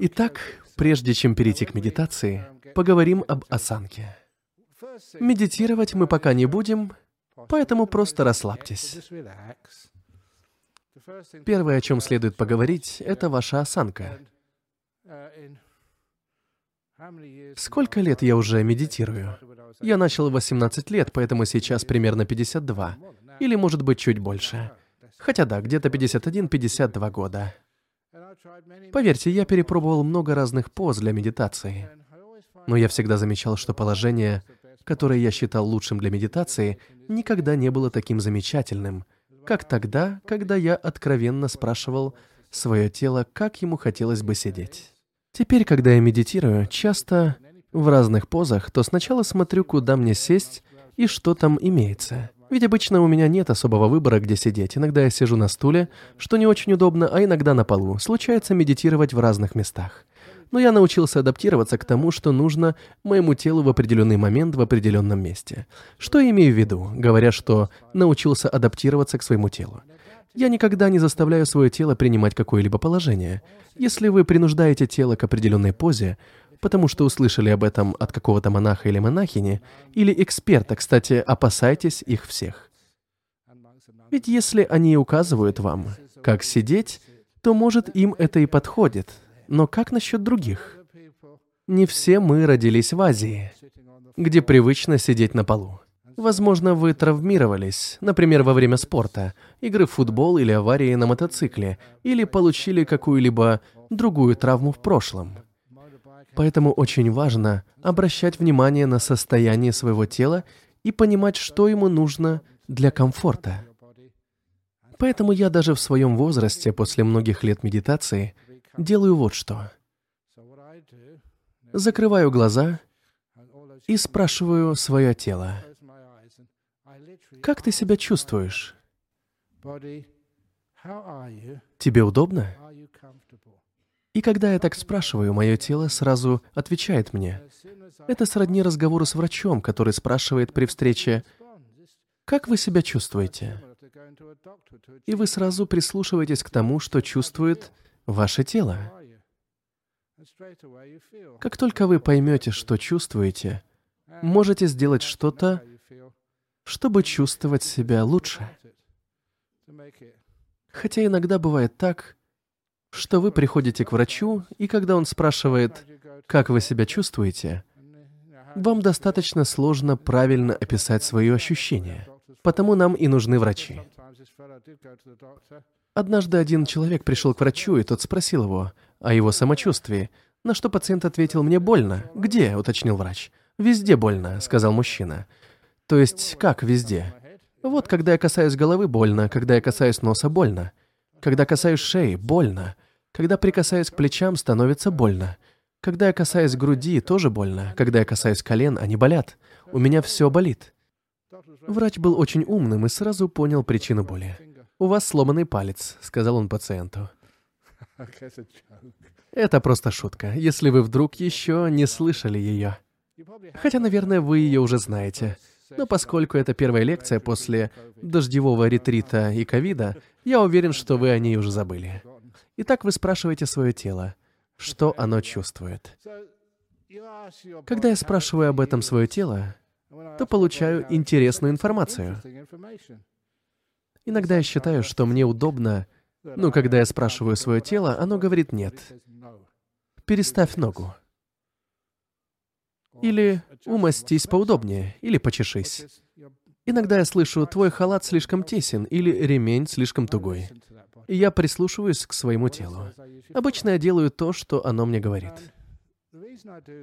Итак, прежде чем перейти к медитации, поговорим об осанке. Медитировать мы пока не будем, поэтому просто расслабьтесь. Первое, о чем следует поговорить, это ваша осанка. Сколько лет я уже медитирую? Я начал в 18 лет, поэтому сейчас примерно 52. Или, может быть, чуть больше. Хотя да, где-то 51-52 года. Поверьте, я перепробовал много разных поз для медитации. Но я всегда замечал, что положение, которое я считал лучшим для медитации, никогда не было таким замечательным, как тогда, когда я откровенно спрашивал свое тело, как ему хотелось бы сидеть. Теперь, когда я медитирую, часто в разных позах, то сначала смотрю, куда мне сесть и что там имеется. Ведь обычно у меня нет особого выбора, где сидеть. Иногда я сижу на стуле, что не очень удобно, а иногда на полу. Случается медитировать в разных местах. Но я научился адаптироваться к тому, что нужно моему телу в определенный момент в определенном месте. Что я имею в виду, говоря, что научился адаптироваться к своему телу? Я никогда не заставляю свое тело принимать какое-либо положение. Если вы принуждаете тело к определенной позе, потому что услышали об этом от какого-то монаха или монахини, или эксперта, кстати, опасайтесь их всех. Ведь если они указывают вам, как сидеть, то, может, им это и подходит. Но как насчет других? Не все мы родились в Азии, где привычно сидеть на полу. Возможно, вы травмировались, например, во время спорта, игры в футбол или аварии на мотоцикле, или получили какую-либо другую травму в прошлом. Поэтому очень важно обращать внимание на состояние своего тела и понимать, что ему нужно для комфорта. Поэтому я даже в своем возрасте, после многих лет медитации, делаю вот что. Закрываю глаза и спрашиваю свое тело. Как ты себя чувствуешь? Тебе удобно? И когда я так спрашиваю, мое тело сразу отвечает мне. Это сродни разговору с врачом, который спрашивает при встрече, «Как вы себя чувствуете?» И вы сразу прислушиваетесь к тому, что чувствует ваше тело. Как только вы поймете, что чувствуете, можете сделать что-то, чтобы чувствовать себя лучше. Хотя иногда бывает так, что вы приходите к врачу, и когда он спрашивает, как вы себя чувствуете, вам достаточно сложно правильно описать свои ощущения. Потому нам и нужны врачи. Однажды один человек пришел к врачу, и тот спросил его о его самочувствии, на что пациент ответил «Мне больно». «Где?» — уточнил врач. «Везде больно», — сказал мужчина. «То есть как везде?» «Вот, когда я касаюсь головы, больно, когда я касаюсь носа, больно. Когда касаюсь шеи, больно. Когда прикасаюсь к плечам, становится больно. Когда я касаюсь груди, тоже больно. Когда я касаюсь колен, они болят. У меня все болит. Врач был очень умным и сразу понял причину боли. «У вас сломанный палец», — сказал он пациенту. Это просто шутка, если вы вдруг еще не слышали ее. Хотя, наверное, вы ее уже знаете. Но поскольку это первая лекция после дождевого ретрита и ковида, я уверен, что вы о ней уже забыли. Итак, вы спрашиваете свое тело, что оно чувствует. Когда я спрашиваю об этом свое тело, то получаю интересную информацию. Иногда я считаю, что мне удобно, но когда я спрашиваю свое тело, оно говорит «нет». Переставь ногу. Или умастись поудобнее, или почешись. Иногда я слышу «твой халат слишком тесен» или «ремень слишком тугой». И я прислушиваюсь к своему телу. Обычно я делаю то, что оно мне говорит.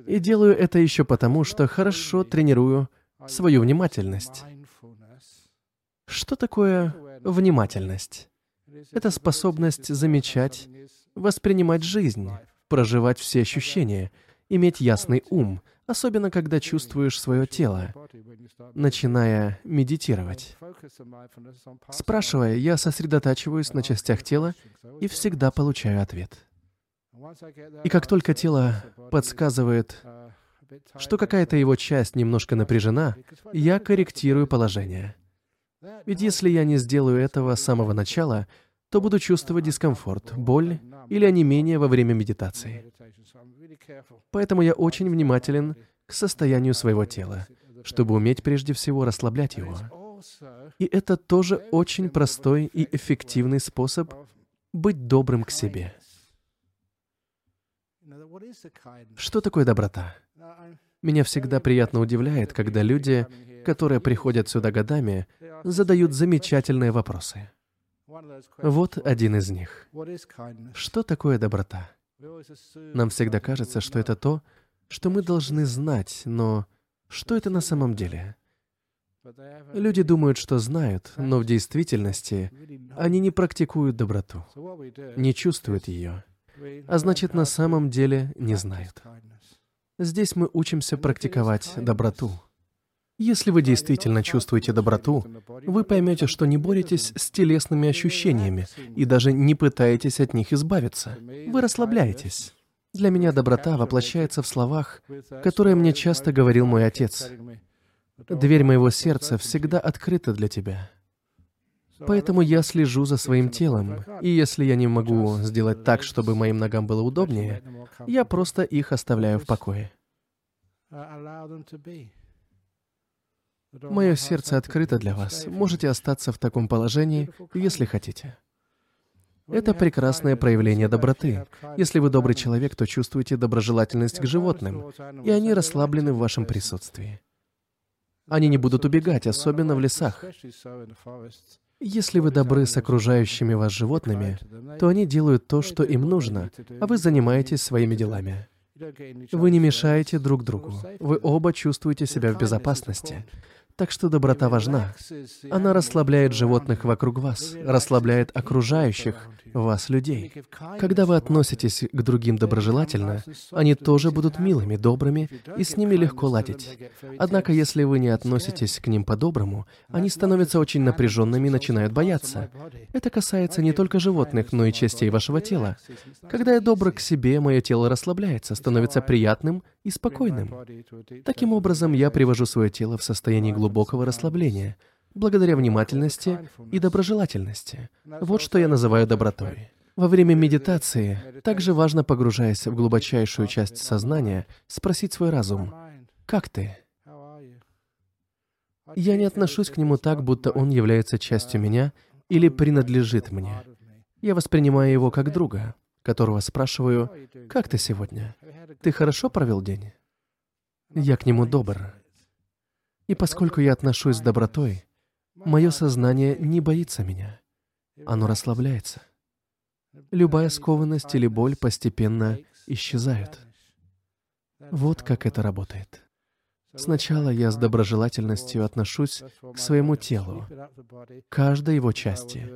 И делаю это еще потому, что хорошо тренирую свою внимательность. Что такое внимательность? Это способность замечать, воспринимать жизнь, проживать все ощущения, иметь ясный ум, особенно когда чувствуешь свое тело, начиная медитировать. Спрашивая, я сосредотачиваюсь на частях тела и всегда получаю ответ. И как только тело подсказывает, что какая-то его часть немножко напряжена, я корректирую положение. Ведь если я не сделаю этого с самого начала, то буду чувствовать дискомфорт, боль или онемение во время медитации. Поэтому я очень внимателен к состоянию своего тела, чтобы уметь прежде всего расслаблять его. И это тоже очень простой и эффективный способ быть добрым к себе. Что такое доброта? Меня всегда приятно удивляет, когда люди, которые приходят сюда годами, задают замечательные вопросы. Вот один из них. Что такое доброта? Нам всегда кажется, что это то, что мы должны знать, но что это на самом деле? Люди думают, что знают, но в действительности они не практикуют доброту, не чувствуют ее, а значит, на самом деле не знают. Здесь мы учимся практиковать доброту. Если вы действительно чувствуете доброту, вы поймете, что не боретесь с телесными ощущениями и даже не пытаетесь от них избавиться. Вы расслабляетесь. Для меня доброта воплощается в словах, которые мне часто говорил мой отец. Дверь моего сердца всегда открыта для тебя. Поэтому я слежу за своим телом, и если я не могу сделать так, чтобы моим ногам было удобнее, я просто их оставляю в покое. Мое сердце открыто для вас. Можете остаться в таком положении, если хотите. Это прекрасное проявление доброты. Если вы добрый человек, то чувствуете доброжелательность к животным, и они расслаблены в вашем присутствии. Они не будут убегать, особенно в лесах. Если вы добры с окружающими вас животными, то они делают то, что им нужно, а вы занимаетесь своими делами. Вы не мешаете друг другу. Вы оба чувствуете себя в безопасности. Так что доброта важна. Она расслабляет животных вокруг вас, расслабляет окружающих вас людей. Когда вы относитесь к другим доброжелательно, они тоже будут милыми, добрыми, и с ними легко ладить. Однако, если вы не относитесь к ним по-доброму, они становятся очень напряженными и начинают бояться. Это касается не только животных, но и частей вашего тела. Когда я добр к себе, мое тело расслабляется, становится приятным и спокойным. Таким образом, я привожу свое тело в состояние глубокого расслабления, благодаря внимательности и доброжелательности. Вот что я называю добротой. Во время медитации также важно, погружаясь в глубочайшую часть сознания, спросить свой разум, «Как ты?» Я не отношусь к нему так, будто он является частью меня или принадлежит мне. Я воспринимаю его как друга, которого спрашиваю, «Как ты сегодня? Ты хорошо провел день?» Я к нему добр. И поскольку я отношусь с добротой, мое сознание не боится меня. Оно расслабляется. Любая скованность или боль постепенно исчезают. Вот как это работает. Сначала я с доброжелательностью отношусь к своему телу, каждой его части.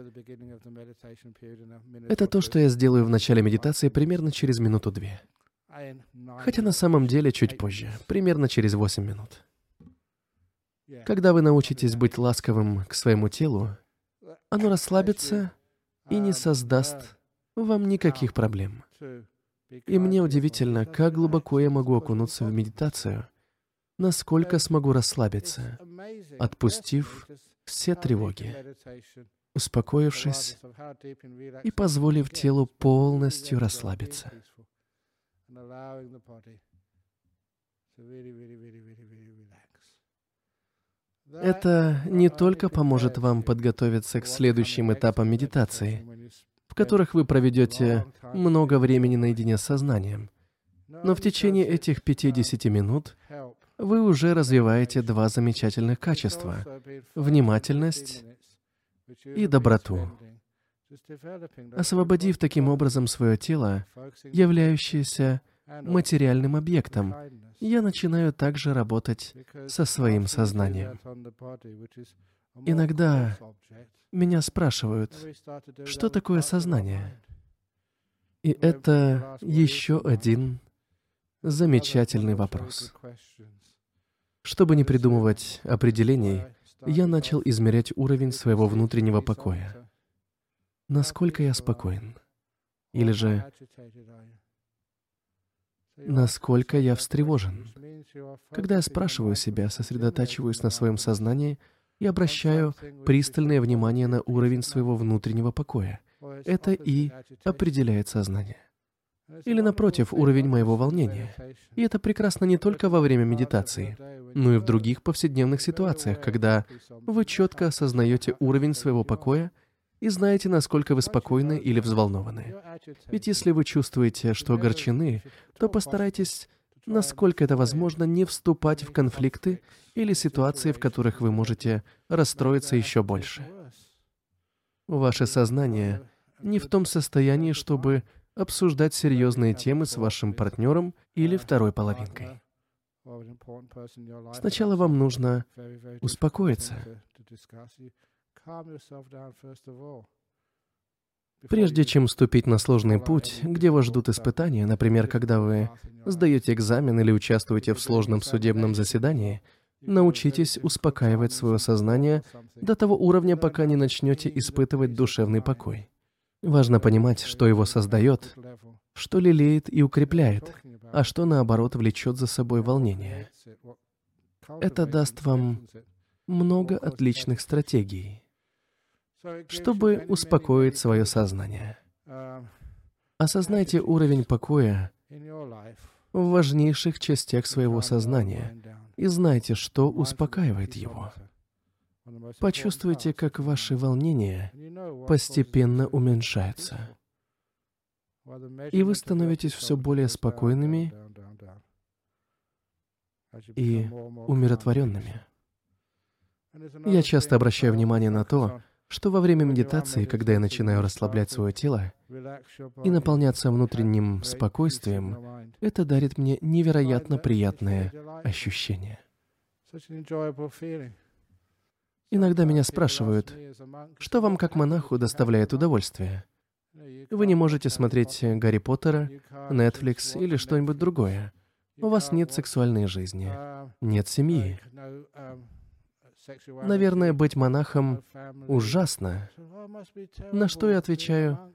Это то, что я сделаю в начале медитации примерно через минуту-две. Хотя на самом деле чуть позже, примерно через 8 минут. Когда вы научитесь быть ласковым к своему телу, оно расслабится и не создаст вам никаких проблем. И мне удивительно, как глубоко я могу окунуться в медитацию, насколько смогу расслабиться, отпустив все тревоги, успокоившись и позволив телу полностью расслабиться. Это не только поможет вам подготовиться к следующим этапам медитации, в которых вы проведете много времени наедине с сознанием, но в течение этих 50 минут вы уже развиваете два замечательных качества — внимательность и доброту. Освободив таким образом свое тело, являющееся материальным объектом, я начинаю также работать со своим сознанием. Иногда меня спрашивают, что такое сознание? И это еще один замечательный вопрос. Чтобы не придумывать определений, я начал измерять уровень своего внутреннего покоя. Насколько я спокоен? Или же насколько я встревожен. Когда я спрашиваю себя, сосредотачиваюсь на своем сознании и обращаю пристальное внимание на уровень своего внутреннего покоя. это и определяет сознание. Или, напротив, уровень моего волнения. И это прекрасно не только во время медитации, но и в других повседневных ситуациях, когда вы четко осознаете уровень своего покоя и знаете, насколько вы спокойны или взволнованы. Ведь если вы чувствуете, что огорчены, то постарайтесь, насколько это возможно, не вступать в конфликты или ситуации, в которых вы можете расстроиться еще больше. Ваше сознание не в том состоянии, чтобы обсуждать серьезные темы с вашим партнером или второй половинкой. Сначала вам нужно успокоиться. Прежде чем ступить на сложный путь, где вас ждут испытания, например, когда вы сдаете экзамен или участвуете в сложном судебном заседании, научитесь успокаивать свое сознание до того уровня, пока не начнете испытывать душевный покой. Важно понимать, что его создает, что лелеет и укрепляет, а что, наоборот, влечет за собой волнение. Это даст вам много отличных стратегий, чтобы успокоить свое сознание. Осознайте уровень покоя в важнейших частях своего сознания и знайте, что успокаивает его. Почувствуйте, как ваши волнения постепенно уменьшаются. И вы становитесь все более спокойными и умиротворенными. Я часто обращаю внимание на то, что во время медитации, когда я начинаю расслаблять свое тело и наполняться внутренним спокойствием, это дарит мне невероятно приятное ощущение. Иногда меня спрашивают, что вам как монаху доставляет удовольствие? Вы не можете смотреть Гарри Поттера, Netflix или что-нибудь другое. У вас нет сексуальной жизни, нет семьи. Наверное, быть монахом ужасно. На что я отвечаю,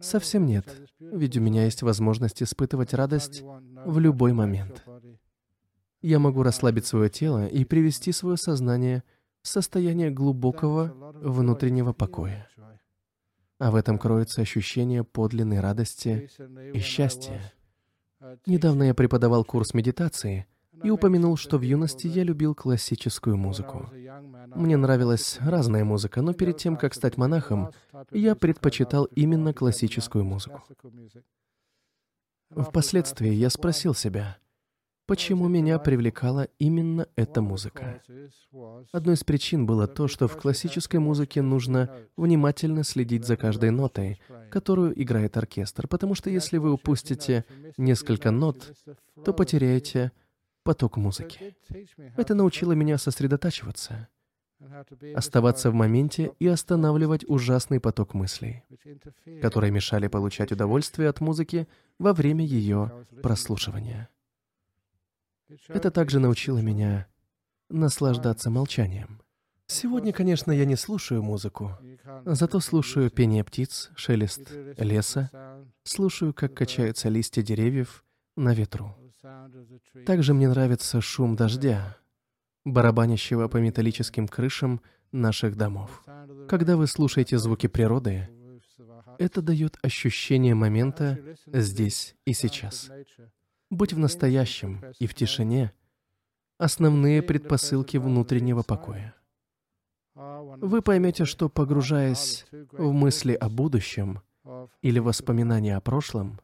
совсем нет, ведь у меня есть возможность испытывать радость в любой момент я могу расслабить свое тело и привести свое сознание в состояние глубокого внутреннего покоя. А в этом кроется ощущение подлинной радости и счастья. Недавно я преподавал курс медитации и упомянул, что в юности я любил классическую музыку. Мне нравилась разная музыка, но перед тем, как стать монахом, я предпочитал именно классическую музыку. Впоследствии я спросил себя, Почему меня привлекала именно эта музыка? Одной из причин было то, что в классической музыке нужно внимательно следить за каждой нотой, которую играет оркестр, потому что если вы упустите несколько нот, то потеряете поток музыки. Это научило меня сосредотачиваться, оставаться в моменте и останавливать ужасный поток мыслей, которые мешали получать удовольствие от музыки во время ее прослушивания. Это также научило меня наслаждаться молчанием. Сегодня, конечно, я не слушаю музыку, зато слушаю пение птиц, шелест леса, слушаю, как качаются листья деревьев на ветру. Также мне нравится шум дождя, барабанящего по металлическим крышам наших домов. Когда вы слушаете звуки природы, это дает ощущение момента здесь и сейчас быть в настоящем и в тишине — основные предпосылки внутреннего покоя. Вы поймете, что, погружаясь в мысли о будущем или воспоминания о прошлом,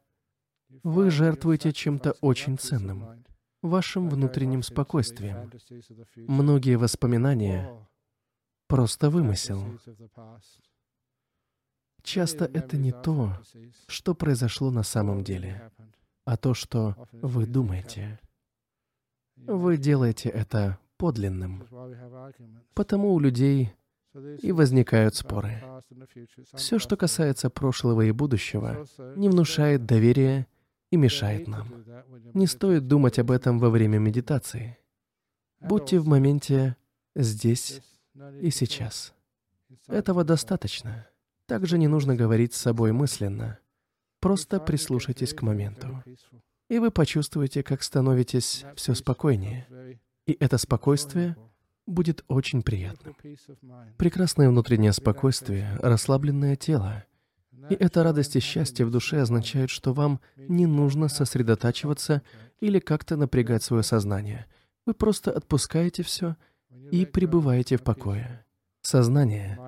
вы жертвуете чем-то очень ценным — вашим внутренним спокойствием. Многие воспоминания — просто вымысел. Часто это не то, что произошло на самом деле а то, что вы думаете. Вы делаете это подлинным. Потому у людей и возникают споры. Все, что касается прошлого и будущего, не внушает доверия и мешает нам. Не стоит думать об этом во время медитации. Будьте в моменте здесь и сейчас. Этого достаточно. Также не нужно говорить с собой мысленно. Просто прислушайтесь к моменту. И вы почувствуете, как становитесь все спокойнее. И это спокойствие будет очень приятным. Прекрасное внутреннее спокойствие, расслабленное тело. И эта радость и счастье в душе означает, что вам не нужно сосредотачиваться или как-то напрягать свое сознание. Вы просто отпускаете все и пребываете в покое. Сознание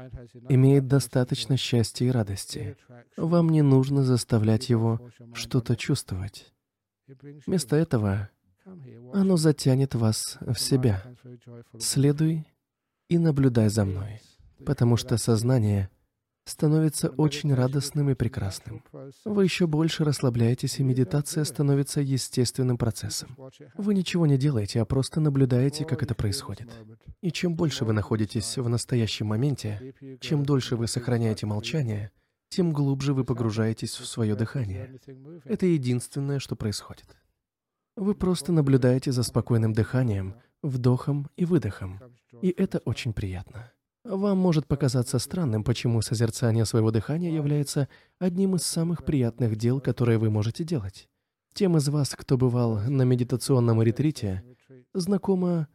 имеет достаточно счастья и радости. Вам не нужно заставлять его что-то чувствовать. Вместо этого оно затянет вас в себя. Следуй и наблюдай за мной, потому что сознание становится очень радостным и прекрасным. Вы еще больше расслабляетесь, и медитация становится естественным процессом. Вы ничего не делаете, а просто наблюдаете, как это происходит. И чем больше вы находитесь в настоящем моменте, чем дольше вы сохраняете молчание, тем глубже вы погружаетесь в свое дыхание. Это единственное, что происходит. Вы просто наблюдаете за спокойным дыханием, вдохом и выдохом. И это очень приятно. Вам может показаться странным, почему созерцание своего дыхания является одним из самых приятных дел, которые вы можете делать. Тем из вас, кто бывал на медитационном ретрите, знакомо,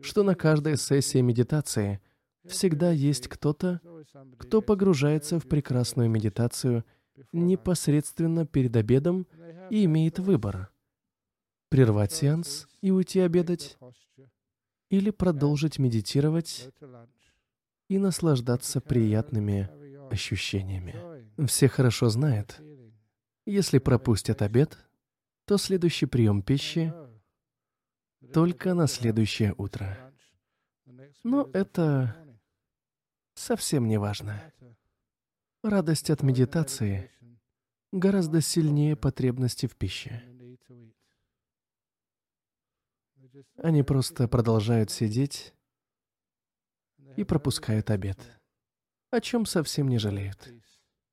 что на каждой сессии медитации всегда есть кто-то, кто погружается в прекрасную медитацию непосредственно перед обедом и имеет выбор прервать сеанс и уйти обедать, или продолжить медитировать и наслаждаться приятными ощущениями. Все хорошо знают, если пропустят обед, то следующий прием пищи только на следующее утро. Но это совсем не важно. Радость от медитации гораздо сильнее потребности в пище. Они просто продолжают сидеть и пропускают обед, о чем совсем не жалеют.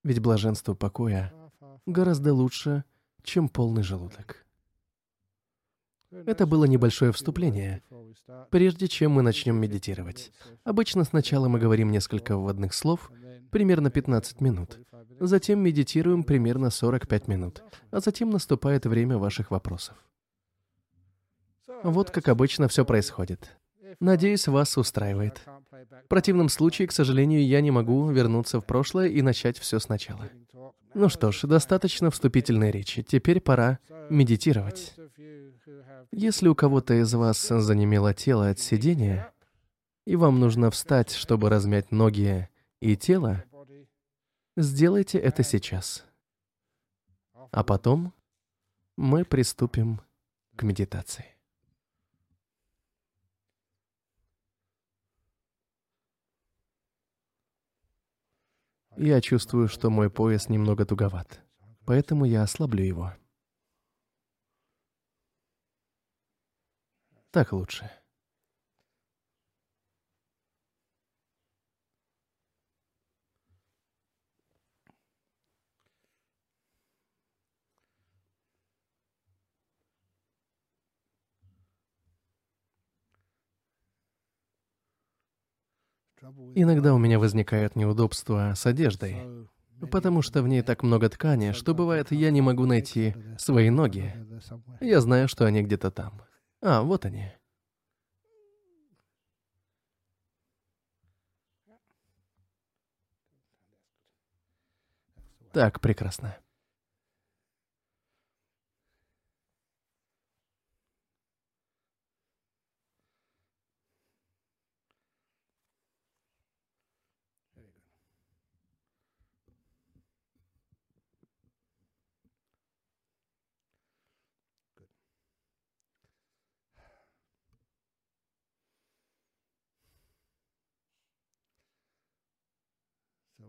Ведь блаженство покоя гораздо лучше, чем полный желудок. Это было небольшое вступление, прежде чем мы начнем медитировать. Обычно сначала мы говорим несколько вводных слов, примерно 15 минут. Затем медитируем примерно 45 минут, а затем наступает время ваших вопросов. Вот как обычно все происходит. Надеюсь, вас устраивает. В противном случае, к сожалению, я не могу вернуться в прошлое и начать все сначала. Ну что ж, достаточно вступительной речи. Теперь пора медитировать. Если у кого-то из вас занемело тело от сидения, и вам нужно встать, чтобы размять ноги и тело, сделайте это сейчас. А потом мы приступим к медитации. Я чувствую, что мой пояс немного туговат, поэтому я ослаблю его. Так лучше. Иногда у меня возникают неудобства с одеждой, потому что в ней так много ткани, что бывает, я не могу найти свои ноги. Я знаю, что они где-то там. А, вот они. Так, прекрасно.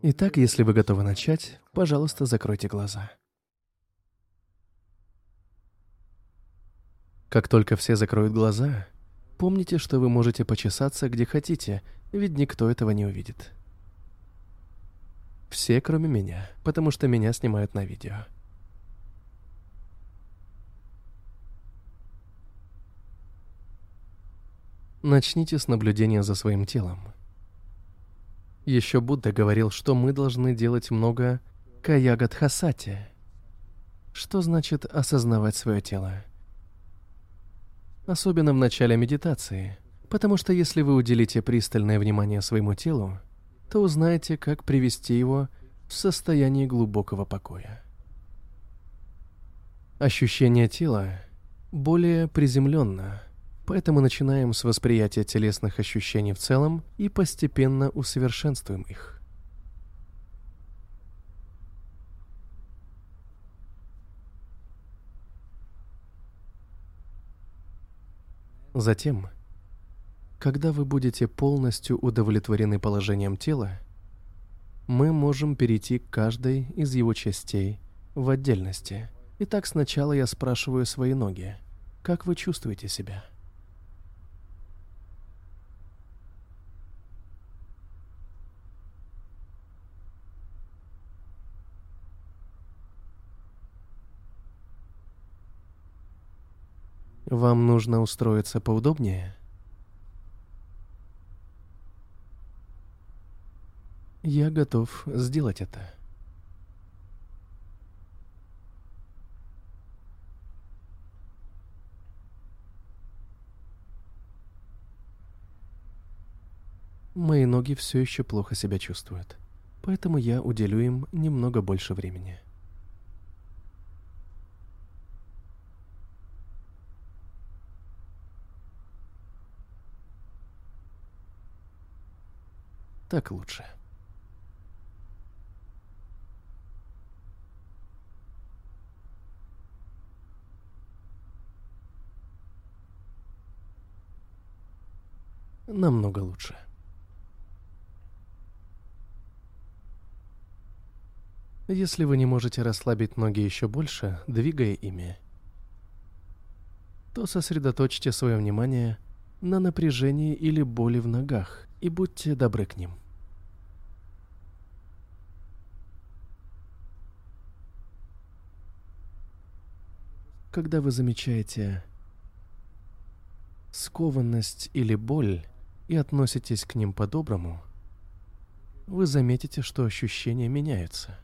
Итак, если вы готовы начать, пожалуйста, закройте глаза. Как только все закроют глаза, помните, что вы можете почесаться где хотите, ведь никто этого не увидит. Все, кроме меня, потому что меня снимают на видео. Начните с наблюдения за своим телом. Еще Будда говорил, что мы должны делать много каягадхасати. Что значит осознавать свое тело? Особенно в начале медитации. Потому что если вы уделите пристальное внимание своему телу, то узнаете, как привести его в состояние глубокого покоя. Ощущение тела более приземленно, поэтому начинаем с восприятия телесных ощущений в целом и постепенно усовершенствуем их. Затем, когда вы будете полностью удовлетворены положением тела, мы можем перейти к каждой из его частей в отдельности. Итак, сначала я спрашиваю свои ноги. Как вы чувствуете себя? Вам нужно устроиться поудобнее? Я готов сделать это. Мои ноги все еще плохо себя чувствуют, поэтому я уделю им немного больше времени. Так лучше. Намного лучше. Если вы не можете расслабить ноги еще больше, двигая ими, то сосредоточьте свое внимание на напряжении или боли в ногах и будьте добры к ним. Когда вы замечаете скованность или боль и относитесь к ним по-доброму, вы заметите, что ощущения меняются.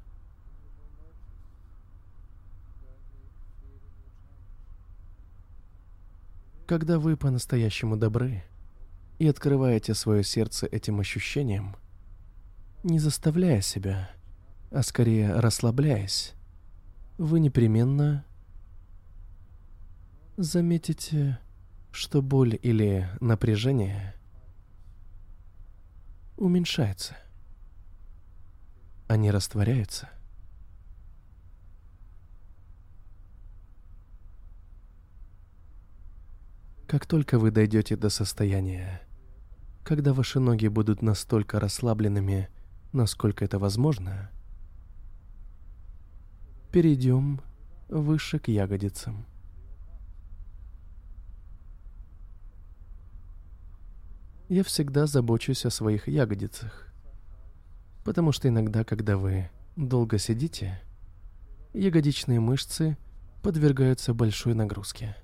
Когда вы по-настоящему добры и открываете свое сердце этим ощущениям, не заставляя себя, а скорее расслабляясь, вы непременно заметите, что боль или напряжение уменьшается. Они растворяются. Как только вы дойдете до состояния, когда ваши ноги будут настолько расслабленными, насколько это возможно, перейдем выше к ягодицам. Я всегда забочусь о своих ягодицах. Потому что иногда, когда вы долго сидите, ягодичные мышцы подвергаются большой нагрузке.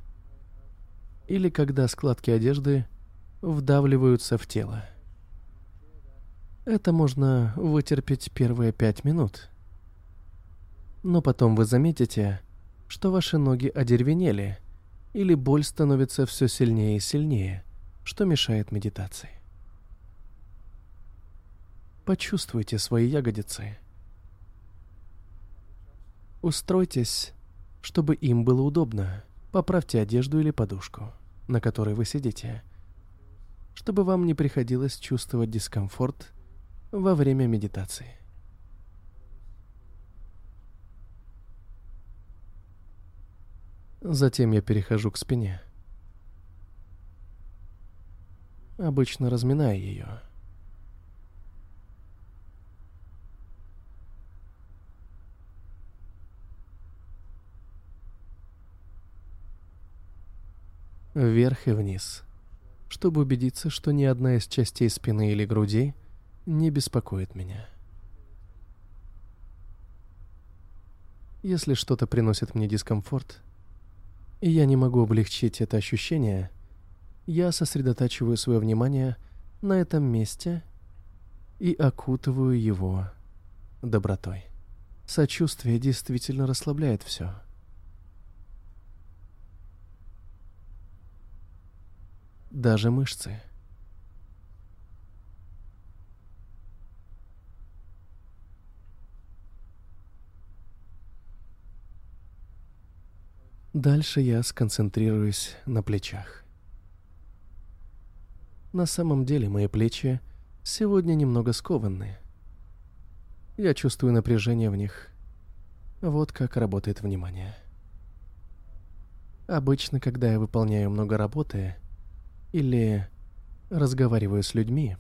Или когда складки одежды вдавливаются в тело. Это можно вытерпеть первые пять минут. Но потом вы заметите, что ваши ноги одервенели, или боль становится все сильнее и сильнее – что мешает медитации. Почувствуйте свои ягодицы. Устройтесь, чтобы им было удобно. Поправьте одежду или подушку, на которой вы сидите, чтобы вам не приходилось чувствовать дискомфорт во время медитации. Затем я перехожу к спине. Обычно разминая ее. Вверх и вниз, чтобы убедиться, что ни одна из частей спины или груди не беспокоит меня. Если что-то приносит мне дискомфорт, и я не могу облегчить это ощущение – я сосредотачиваю свое внимание на этом месте и окутываю его добротой. Сочувствие действительно расслабляет все. даже мышцы. Дальше я сконцентрируюсь на плечах. На самом деле мои плечи сегодня немного скованы. Я чувствую напряжение в них. Вот как работает внимание. Обычно, когда я выполняю много работы или разговариваю с людьми,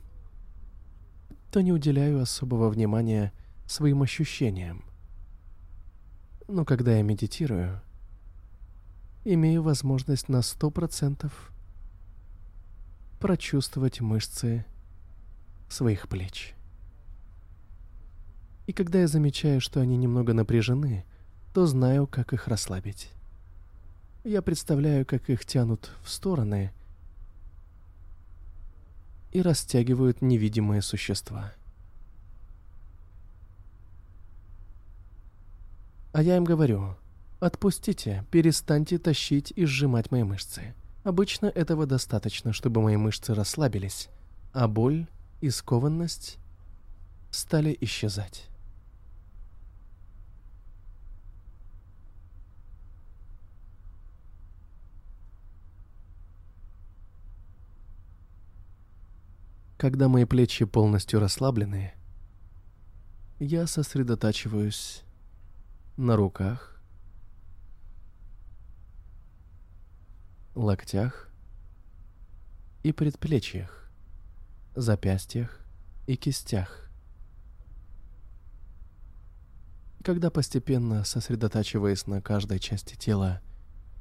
то не уделяю особого внимания своим ощущениям. Но когда я медитирую, имею возможность на сто процентов прочувствовать мышцы своих плеч. И когда я замечаю, что они немного напряжены, то знаю, как их расслабить. Я представляю, как их тянут в стороны и растягивают невидимые существа. А я им говорю, отпустите, перестаньте тащить и сжимать мои мышцы. Обычно этого достаточно, чтобы мои мышцы расслабились, а боль и скованность стали исчезать. Когда мои плечи полностью расслаблены, я сосредотачиваюсь на руках, локтях и предплечьях, запястьях и кистях. Когда постепенно сосредотачиваясь на каждой части тела,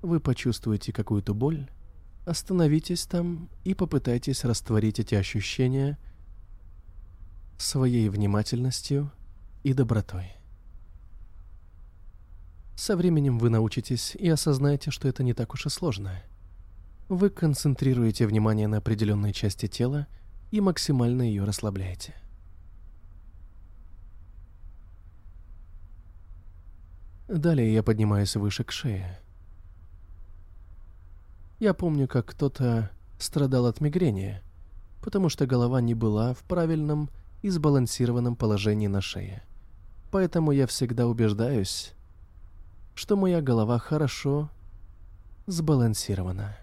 вы почувствуете какую-то боль, остановитесь там и попытайтесь растворить эти ощущения своей внимательностью и добротой. Со временем вы научитесь и осознаете, что это не так уж и сложно – вы концентрируете внимание на определенной части тела и максимально ее расслабляете. Далее я поднимаюсь выше к шее. Я помню, как кто-то страдал от мигрени, потому что голова не была в правильном и сбалансированном положении на шее. Поэтому я всегда убеждаюсь, что моя голова хорошо сбалансирована.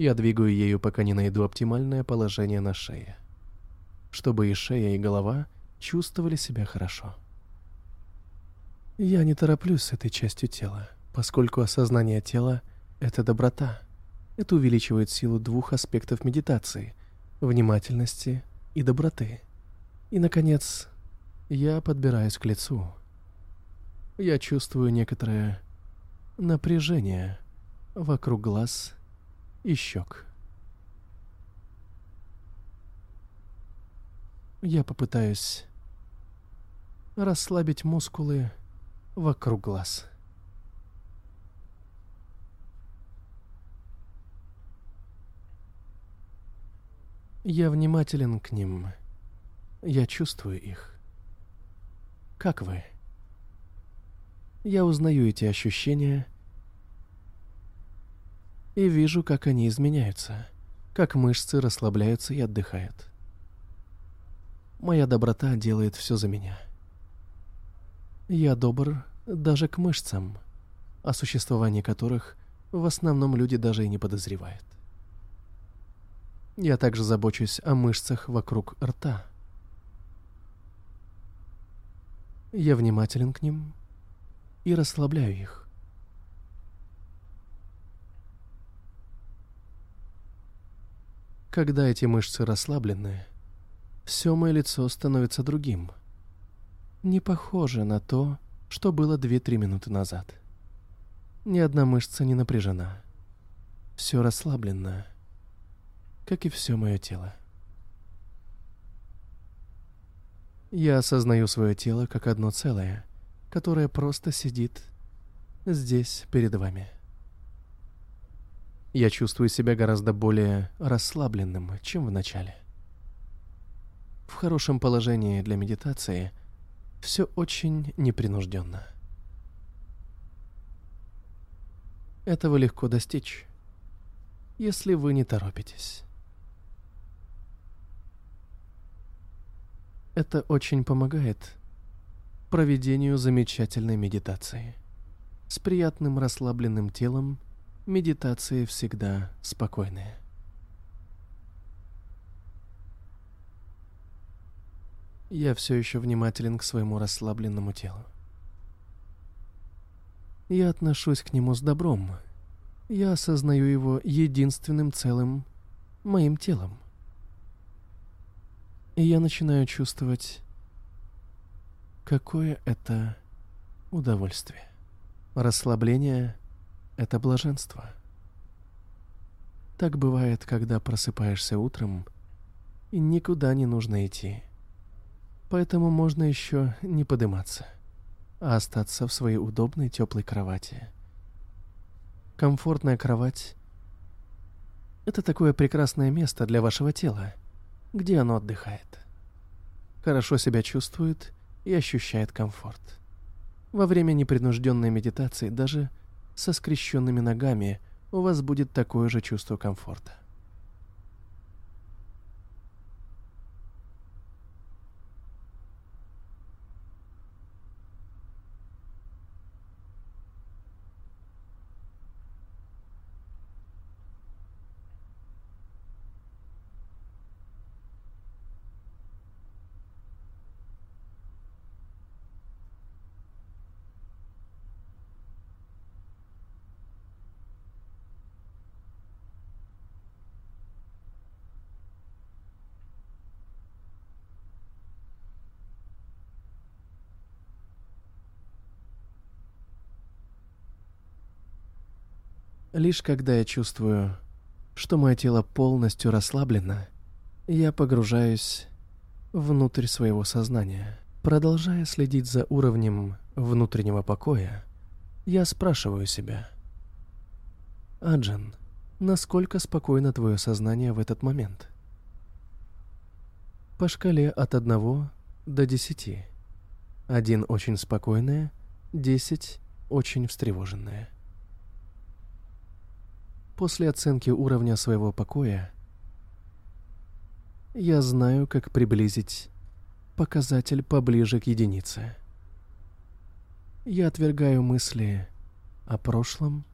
Я двигаю ею, пока не найду оптимальное положение на шее. Чтобы и шея, и голова чувствовали себя хорошо. Я не тороплюсь с этой частью тела, поскольку осознание тела — это доброта. Это увеличивает силу двух аспектов медитации — внимательности и доброты. И, наконец, я подбираюсь к лицу. Я чувствую некоторое напряжение вокруг глаз и щек. Я попытаюсь расслабить мускулы вокруг глаз. Я внимателен к ним. Я чувствую их. Как вы? Я узнаю эти ощущения — и вижу, как они изменяются, как мышцы расслабляются и отдыхают. Моя доброта делает все за меня. Я добр даже к мышцам, о существовании которых в основном люди даже и не подозревают. Я также забочусь о мышцах вокруг рта. Я внимателен к ним и расслабляю их. Когда эти мышцы расслаблены, все мое лицо становится другим. Не похоже на то, что было 2-3 минуты назад. Ни одна мышца не напряжена. Все расслаблено, как и все мое тело. Я осознаю свое тело как одно целое, которое просто сидит здесь перед вами. Я чувствую себя гораздо более расслабленным, чем в начале. В хорошем положении для медитации все очень непринужденно. Этого легко достичь. если вы не торопитесь. Это очень помогает проведению замечательной медитации. С приятным расслабленным телом медитации всегда спокойные. Я все еще внимателен к своему расслабленному телу. Я отношусь к нему с добром. Я осознаю его единственным целым моим телом. И я начинаю чувствовать, какое это удовольствие. Расслабление — это блаженство. Так бывает, когда просыпаешься утром, и никуда не нужно идти. Поэтому можно еще не подниматься, а остаться в своей удобной теплой кровати. Комфортная кровать — это такое прекрасное место для вашего тела, где оно отдыхает. Хорошо себя чувствует и ощущает комфорт. Во время непринужденной медитации даже со скрещенными ногами у вас будет такое же чувство комфорта. Лишь когда я чувствую, что мое тело полностью расслаблено, я погружаюсь внутрь своего сознания. Продолжая следить за уровнем внутреннего покоя, я спрашиваю себя, «Аджан, насколько спокойно твое сознание в этот момент?» По шкале от 1 до 10. Один очень спокойное, 10 очень встревоженное. После оценки уровня своего покоя, я знаю, как приблизить показатель поближе к единице. Я отвергаю мысли о прошлом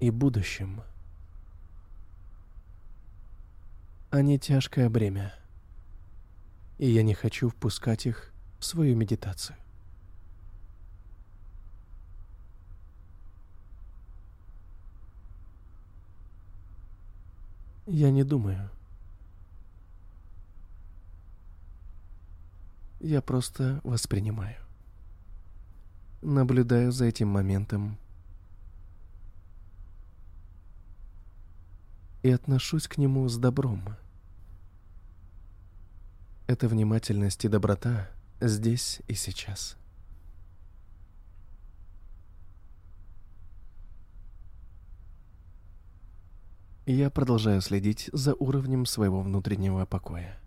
и будущем. Они тяжкое бремя, и я не хочу впускать их в свою медитацию. Я не думаю. Я просто воспринимаю. Наблюдаю за этим моментом и отношусь к нему с добром. Это внимательность и доброта здесь и сейчас. Я продолжаю следить за уровнем своего внутреннего покоя,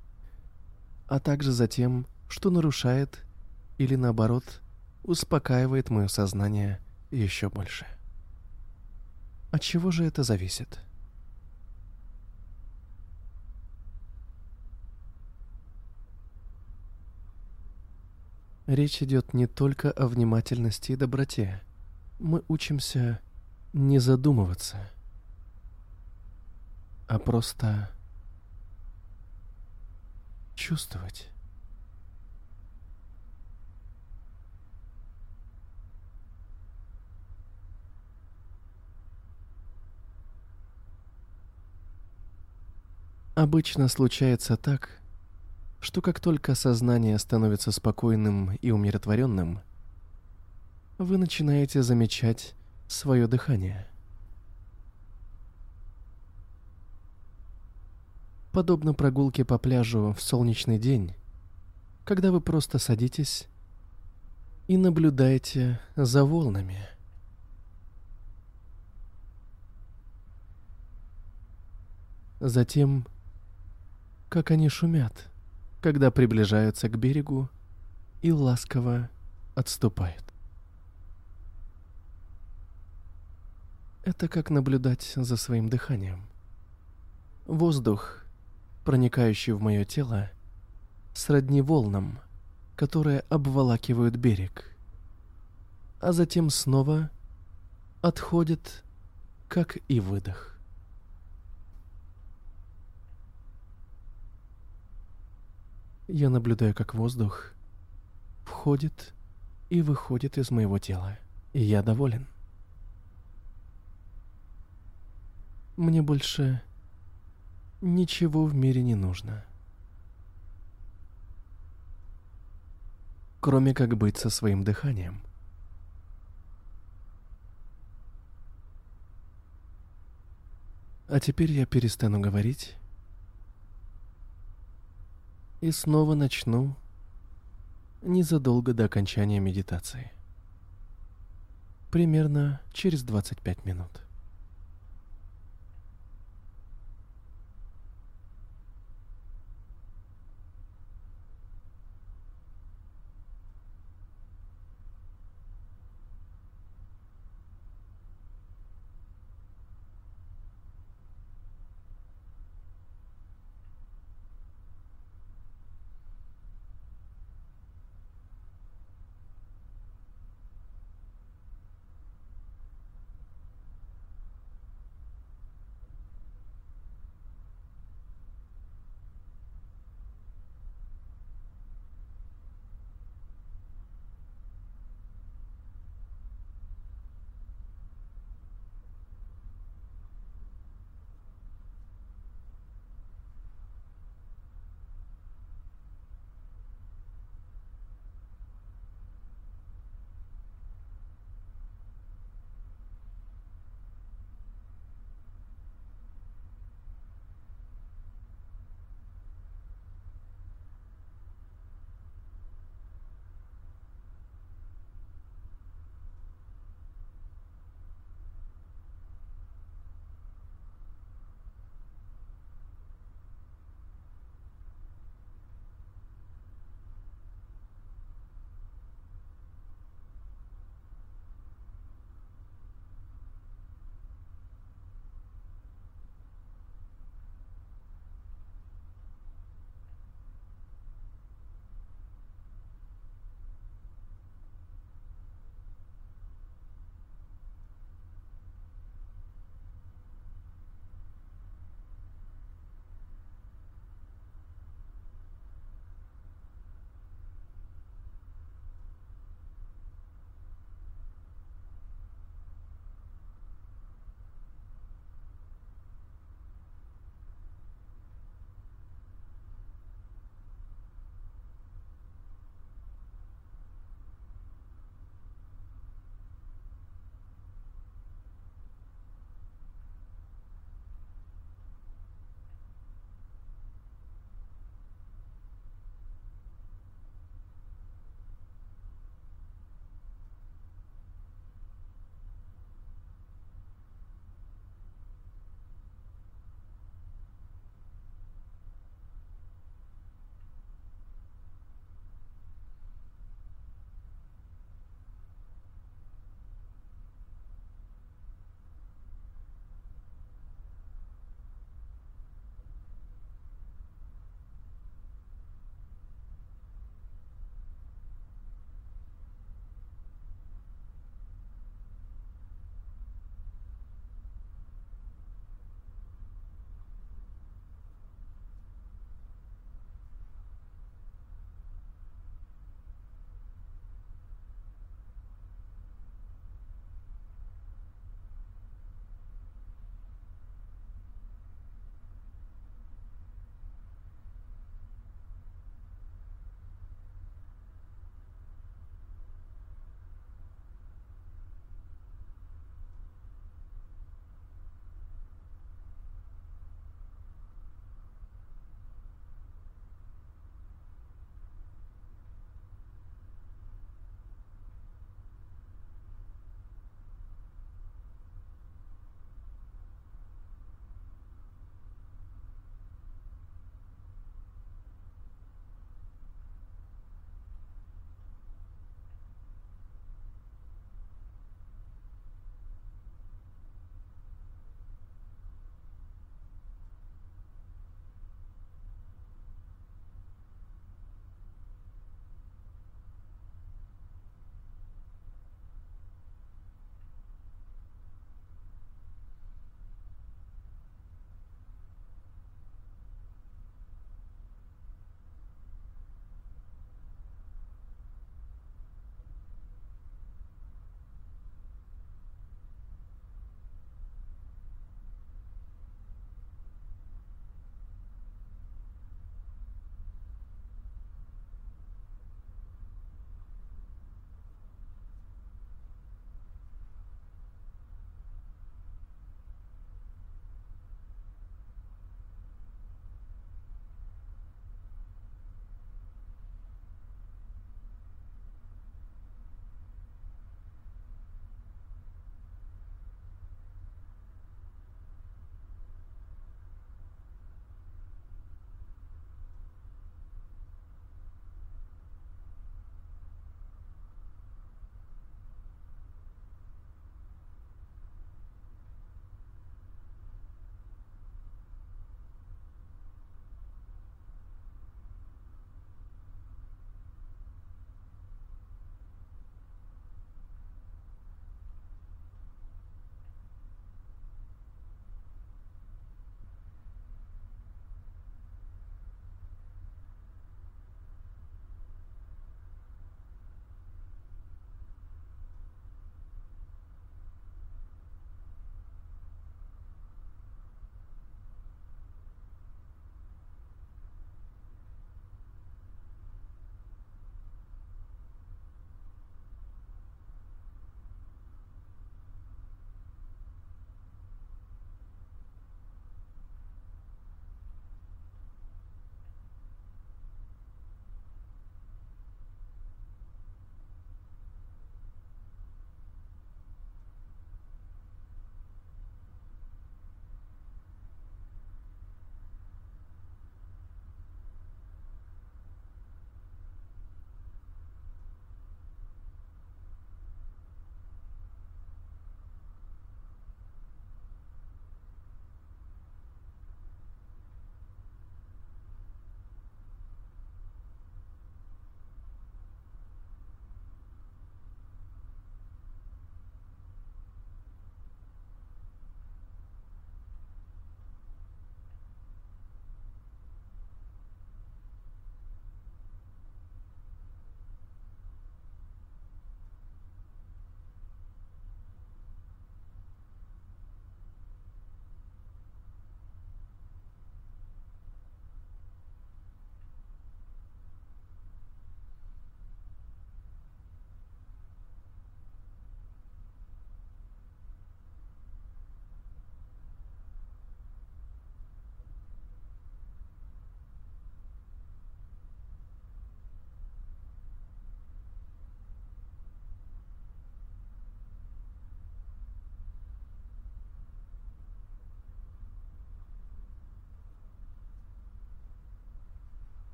а также за тем, что нарушает или наоборот успокаивает мое сознание еще больше. От чего же это зависит? Речь идет не только о внимательности и доброте. Мы учимся не задумываться – а просто чувствовать. Обычно случается так, что как только сознание становится спокойным и умиротворенным, вы начинаете замечать свое дыхание – подобно прогулке по пляжу в солнечный день, когда вы просто садитесь и наблюдаете за волнами. Затем, как они шумят, когда приближаются к берегу и ласково отступают. Это как наблюдать за своим дыханием. Воздух, проникающий в мое тело, сродни волнам, которые обволакивают берег, а затем снова отходит, как и выдох. Я наблюдаю, как воздух входит и выходит из моего тела, и я доволен. Мне больше ничего в мире не нужно. Кроме как быть со своим дыханием. А теперь я перестану говорить и снова начну незадолго до окончания медитации. Примерно через 25 минут.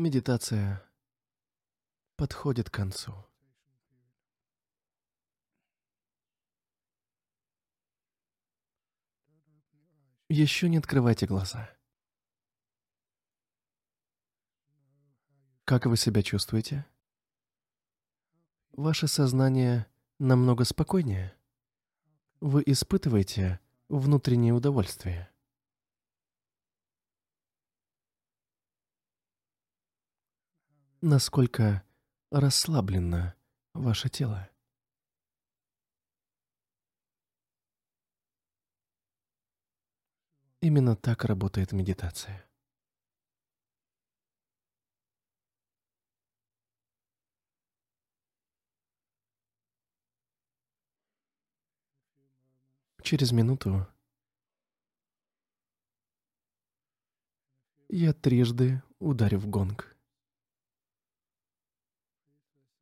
Медитация подходит к концу. Еще не открывайте глаза. Как вы себя чувствуете? Ваше сознание намного спокойнее. Вы испытываете внутреннее удовольствие. Насколько расслаблено ваше тело? Именно так работает медитация. Через минуту я трижды ударю в гонг.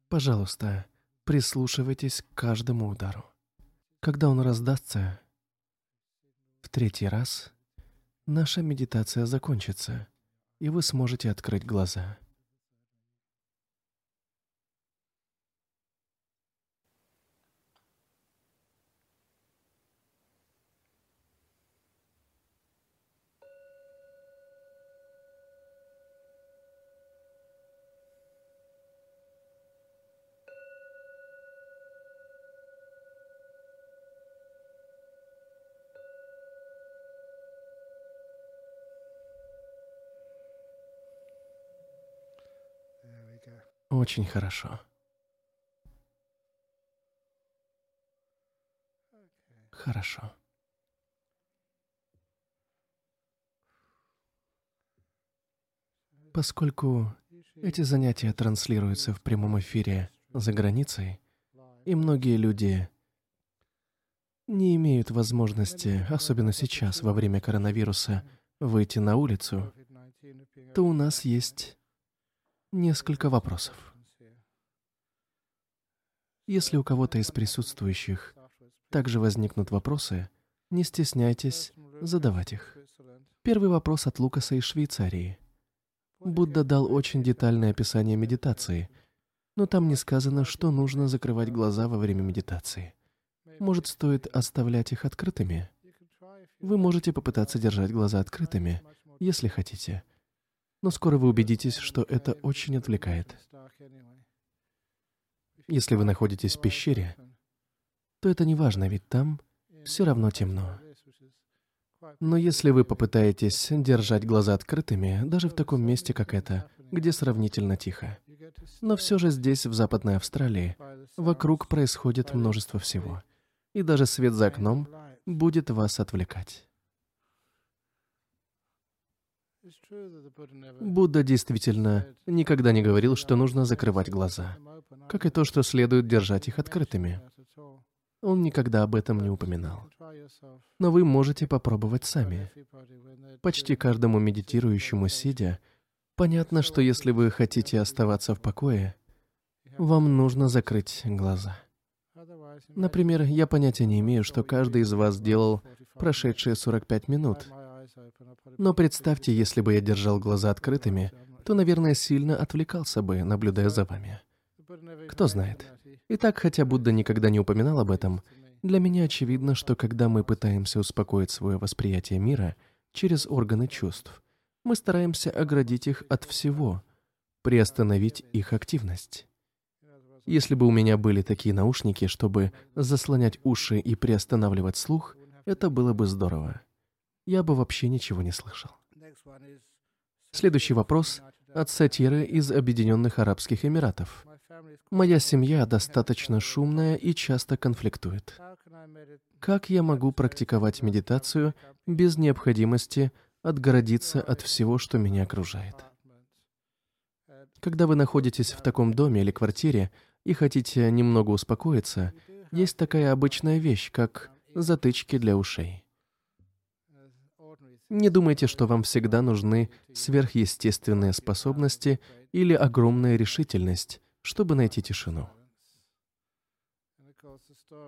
Пожалуйста, прислушивайтесь к каждому удару. Когда он раздастся в третий раз, наша медитация закончится, и вы сможете открыть глаза. Очень хорошо. Хорошо. Поскольку эти занятия транслируются в прямом эфире за границей, и многие люди не имеют возможности, особенно сейчас, во время коронавируса, выйти на улицу, то у нас есть несколько вопросов. Если у кого-то из присутствующих также возникнут вопросы, не стесняйтесь задавать их. Первый вопрос от Лукаса из Швейцарии. Будда дал очень детальное описание медитации, но там не сказано, что нужно закрывать глаза во время медитации. Может, стоит оставлять их открытыми? Вы можете попытаться держать глаза открытыми, если хотите — но скоро вы убедитесь, что это очень отвлекает. Если вы находитесь в пещере, то это не важно, ведь там все равно темно. Но если вы попытаетесь держать глаза открытыми, даже в таком месте, как это, где сравнительно тихо, но все же здесь, в Западной Австралии, вокруг происходит множество всего, и даже свет за окном будет вас отвлекать. Будда действительно никогда не говорил, что нужно закрывать глаза, как и то, что следует держать их открытыми. Он никогда об этом не упоминал. Но вы можете попробовать сами. Почти каждому медитирующему сидя, понятно, что если вы хотите оставаться в покое, вам нужно закрыть глаза. Например, я понятия не имею, что каждый из вас делал прошедшие 45 минут, но представьте, если бы я держал глаза открытыми, то, наверное, сильно отвлекался бы, наблюдая за вами. Кто знает. Итак, хотя Будда никогда не упоминал об этом, для меня очевидно, что когда мы пытаемся успокоить свое восприятие мира через органы чувств, мы стараемся оградить их от всего, приостановить их активность. Если бы у меня были такие наушники, чтобы заслонять уши и приостанавливать слух, это было бы здорово я бы вообще ничего не слышал. Следующий вопрос от сатиры из Объединенных Арабских Эмиратов. Моя семья достаточно шумная и часто конфликтует. Как я могу практиковать медитацию без необходимости отгородиться от всего, что меня окружает? Когда вы находитесь в таком доме или квартире и хотите немного успокоиться, есть такая обычная вещь, как затычки для ушей. Не думайте, что вам всегда нужны сверхъестественные способности или огромная решительность, чтобы найти тишину.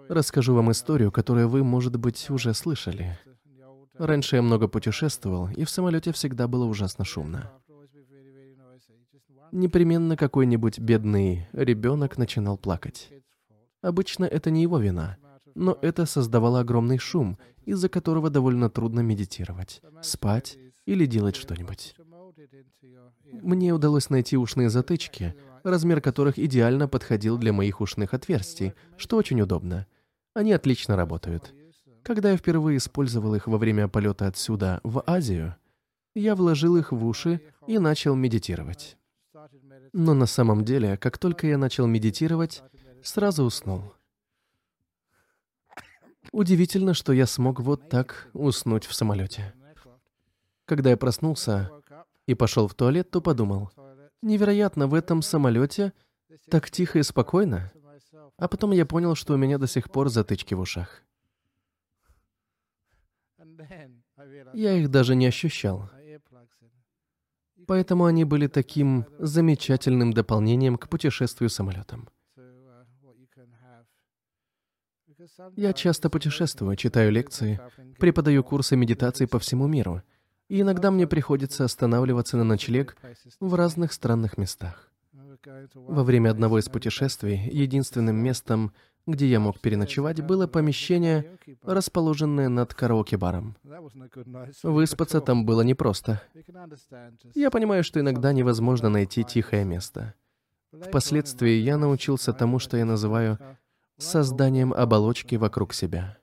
Расскажу вам историю, которую вы, может быть, уже слышали. Раньше я много путешествовал, и в самолете всегда было ужасно шумно. непременно какой-нибудь бедный ребенок начинал плакать. Обычно это не его вина, но это создавало огромный шум, из-за которого довольно трудно медитировать, спать или делать что-нибудь. Мне удалось найти ушные затычки, размер которых идеально подходил для моих ушных отверстий, что очень удобно. Они отлично работают. Когда я впервые использовал их во время полета отсюда в Азию, я вложил их в уши и начал медитировать. Но на самом деле, как только я начал медитировать, сразу уснул. Удивительно, что я смог вот так уснуть в самолете. Когда я проснулся и пошел в туалет, то подумал, невероятно, в этом самолете так тихо и спокойно. А потом я понял, что у меня до сих пор затычки в ушах. Я их даже не ощущал. Поэтому они были таким замечательным дополнением к путешествию самолетом. Я часто путешествую, читаю лекции, преподаю курсы медитации по всему миру, и иногда мне приходится останавливаться на ночлег в разных странных местах. Во время одного из путешествий единственным местом, где я мог переночевать, было помещение, расположенное над караоке-баром. Выспаться там было непросто. Я понимаю, что иногда невозможно найти тихое место. Впоследствии я научился тому, что я называю созданием оболочки вокруг себя.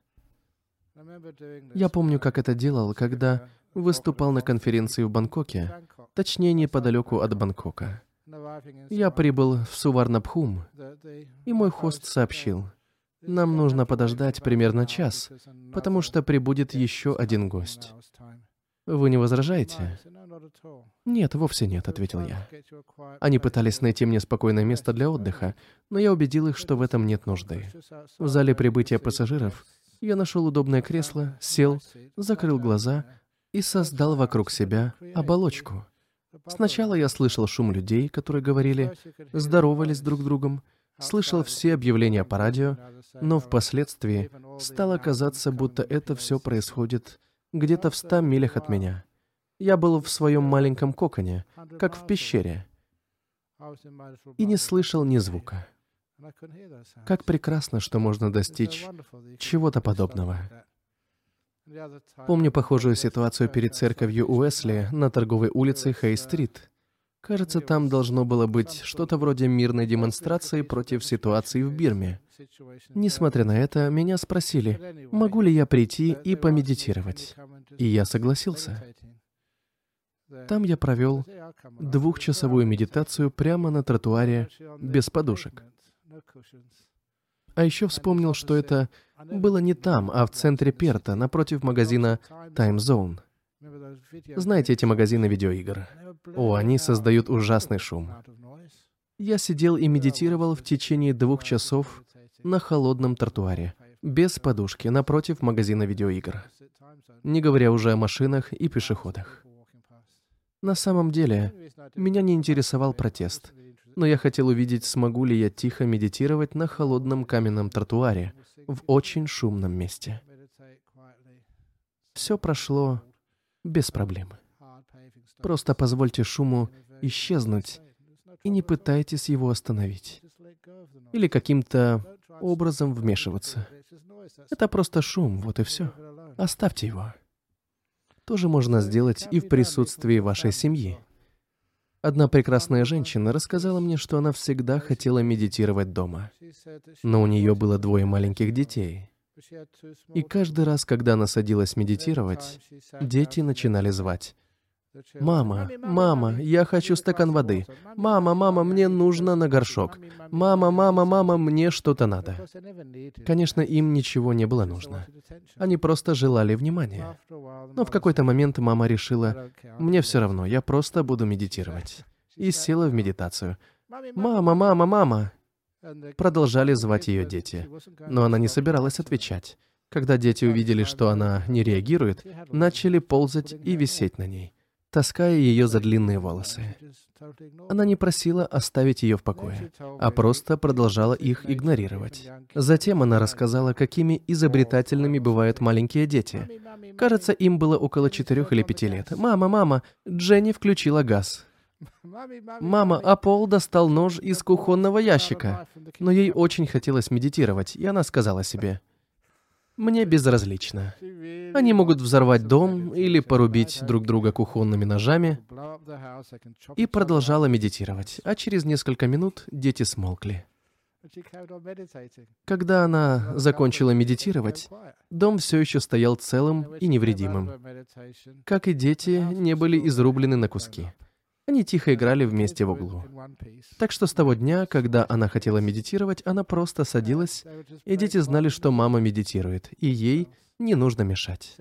Я помню, как это делал, когда выступал на конференции в Бангкоке, точнее, неподалеку от Бангкока. Я прибыл в Суварнабхум, и мой хост сообщил, нам нужно подождать примерно час, потому что прибудет еще один гость. Вы не возражаете? Нет, вовсе нет, ответил я. Они пытались найти мне спокойное место для отдыха, но я убедил их, что в этом нет нужды. В зале прибытия пассажиров я нашел удобное кресло, сел, закрыл глаза и создал вокруг себя оболочку. Сначала я слышал шум людей, которые говорили, здоровались друг с другом, слышал все объявления по радио, но впоследствии стало казаться, будто это все происходит где-то в ста милях от меня. Я был в своем маленьком коконе, как в пещере, и не слышал ни звука. Как прекрасно, что можно достичь чего-то подобного. Помню похожую ситуацию перед церковью Уэсли на торговой улице Хей-стрит. Кажется, там должно было быть что-то вроде мирной демонстрации против ситуации в Бирме. Несмотря на это, меня спросили, могу ли я прийти и помедитировать. И я согласился. Там я провел двухчасовую медитацию прямо на тротуаре, без подушек. А еще вспомнил, что это было не там, а в центре Перта, напротив магазина Time Zone. Знаете эти магазины видеоигр? О, они создают ужасный шум. Я сидел и медитировал в течение двух часов на холодном тротуаре, без подушки, напротив магазина видеоигр. Не говоря уже о машинах и пешеходах. На самом деле, меня не интересовал протест, но я хотел увидеть, смогу ли я тихо медитировать на холодном каменном тротуаре в очень шумном месте. Все прошло без проблем. Просто позвольте шуму исчезнуть и не пытайтесь его остановить. Или каким-то образом вмешиваться. Это просто шум, вот и все. Оставьте его. Тоже можно сделать и в присутствии вашей семьи. Одна прекрасная женщина рассказала мне, что она всегда хотела медитировать дома. Но у нее было двое маленьких детей. И каждый раз, когда она садилась медитировать, дети начинали звать. «Мама, мама, я хочу стакан воды. Мама, мама, мне нужно на горшок. Мама, мама, мама, мне что-то надо». Конечно, им ничего не было нужно. Они просто желали внимания. Но в какой-то момент мама решила, «Мне все равно, я просто буду медитировать». И села в медитацию. «Мама, мама, мама!» Продолжали звать ее дети, но она не собиралась отвечать. Когда дети увидели, что она не реагирует, начали ползать и висеть на ней, таская ее за длинные волосы. Она не просила оставить ее в покое, а просто продолжала их игнорировать. Затем она рассказала, какими изобретательными бывают маленькие дети. Кажется, им было около четырех или пяти лет. «Мама, мама, Дженни включила газ». Мама, а Пол достал нож из кухонного ящика. Но ей очень хотелось медитировать, и она сказала себе, «Мне безразлично. Они могут взорвать дом или порубить друг друга кухонными ножами». И продолжала медитировать, а через несколько минут дети смолкли. Когда она закончила медитировать, дом все еще стоял целым и невредимым. Как и дети, не были изрублены на куски. Они тихо играли вместе в углу. Так что с того дня, когда она хотела медитировать, она просто садилась, и дети знали, что мама медитирует, и ей не нужно мешать.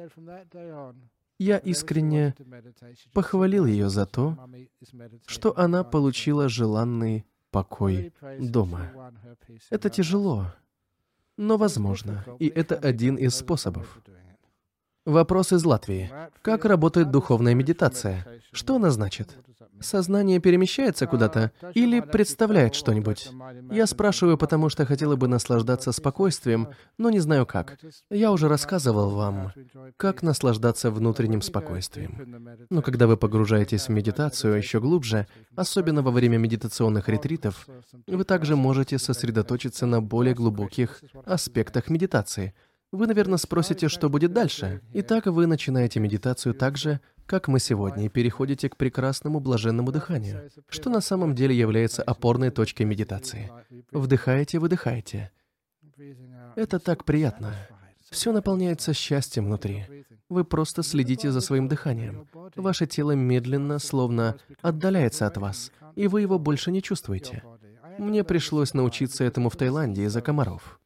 Я искренне похвалил ее за то, что она получила желанный покой дома. Это тяжело, но возможно, и это один из способов. Вопрос из Латвии. Как работает духовная медитация? Что она значит? Сознание перемещается куда-то или представляет что-нибудь? Я спрашиваю, потому что хотела бы наслаждаться спокойствием, но не знаю как. Я уже рассказывал вам, как наслаждаться внутренним спокойствием. Но когда вы погружаетесь в медитацию еще глубже, особенно во время медитационных ретритов, вы также можете сосредоточиться на более глубоких аспектах медитации – вы, наверное, спросите, что будет дальше. Итак, вы начинаете медитацию так же, как мы сегодня, и переходите к прекрасному блаженному дыханию, что на самом деле является опорной точкой медитации. Вдыхаете, выдыхаете. Это так приятно. Все наполняется счастьем внутри. Вы просто следите за своим дыханием. Ваше тело медленно, словно отдаляется от вас, и вы его больше не чувствуете. Мне пришлось научиться этому в Таиланде из-за комаров.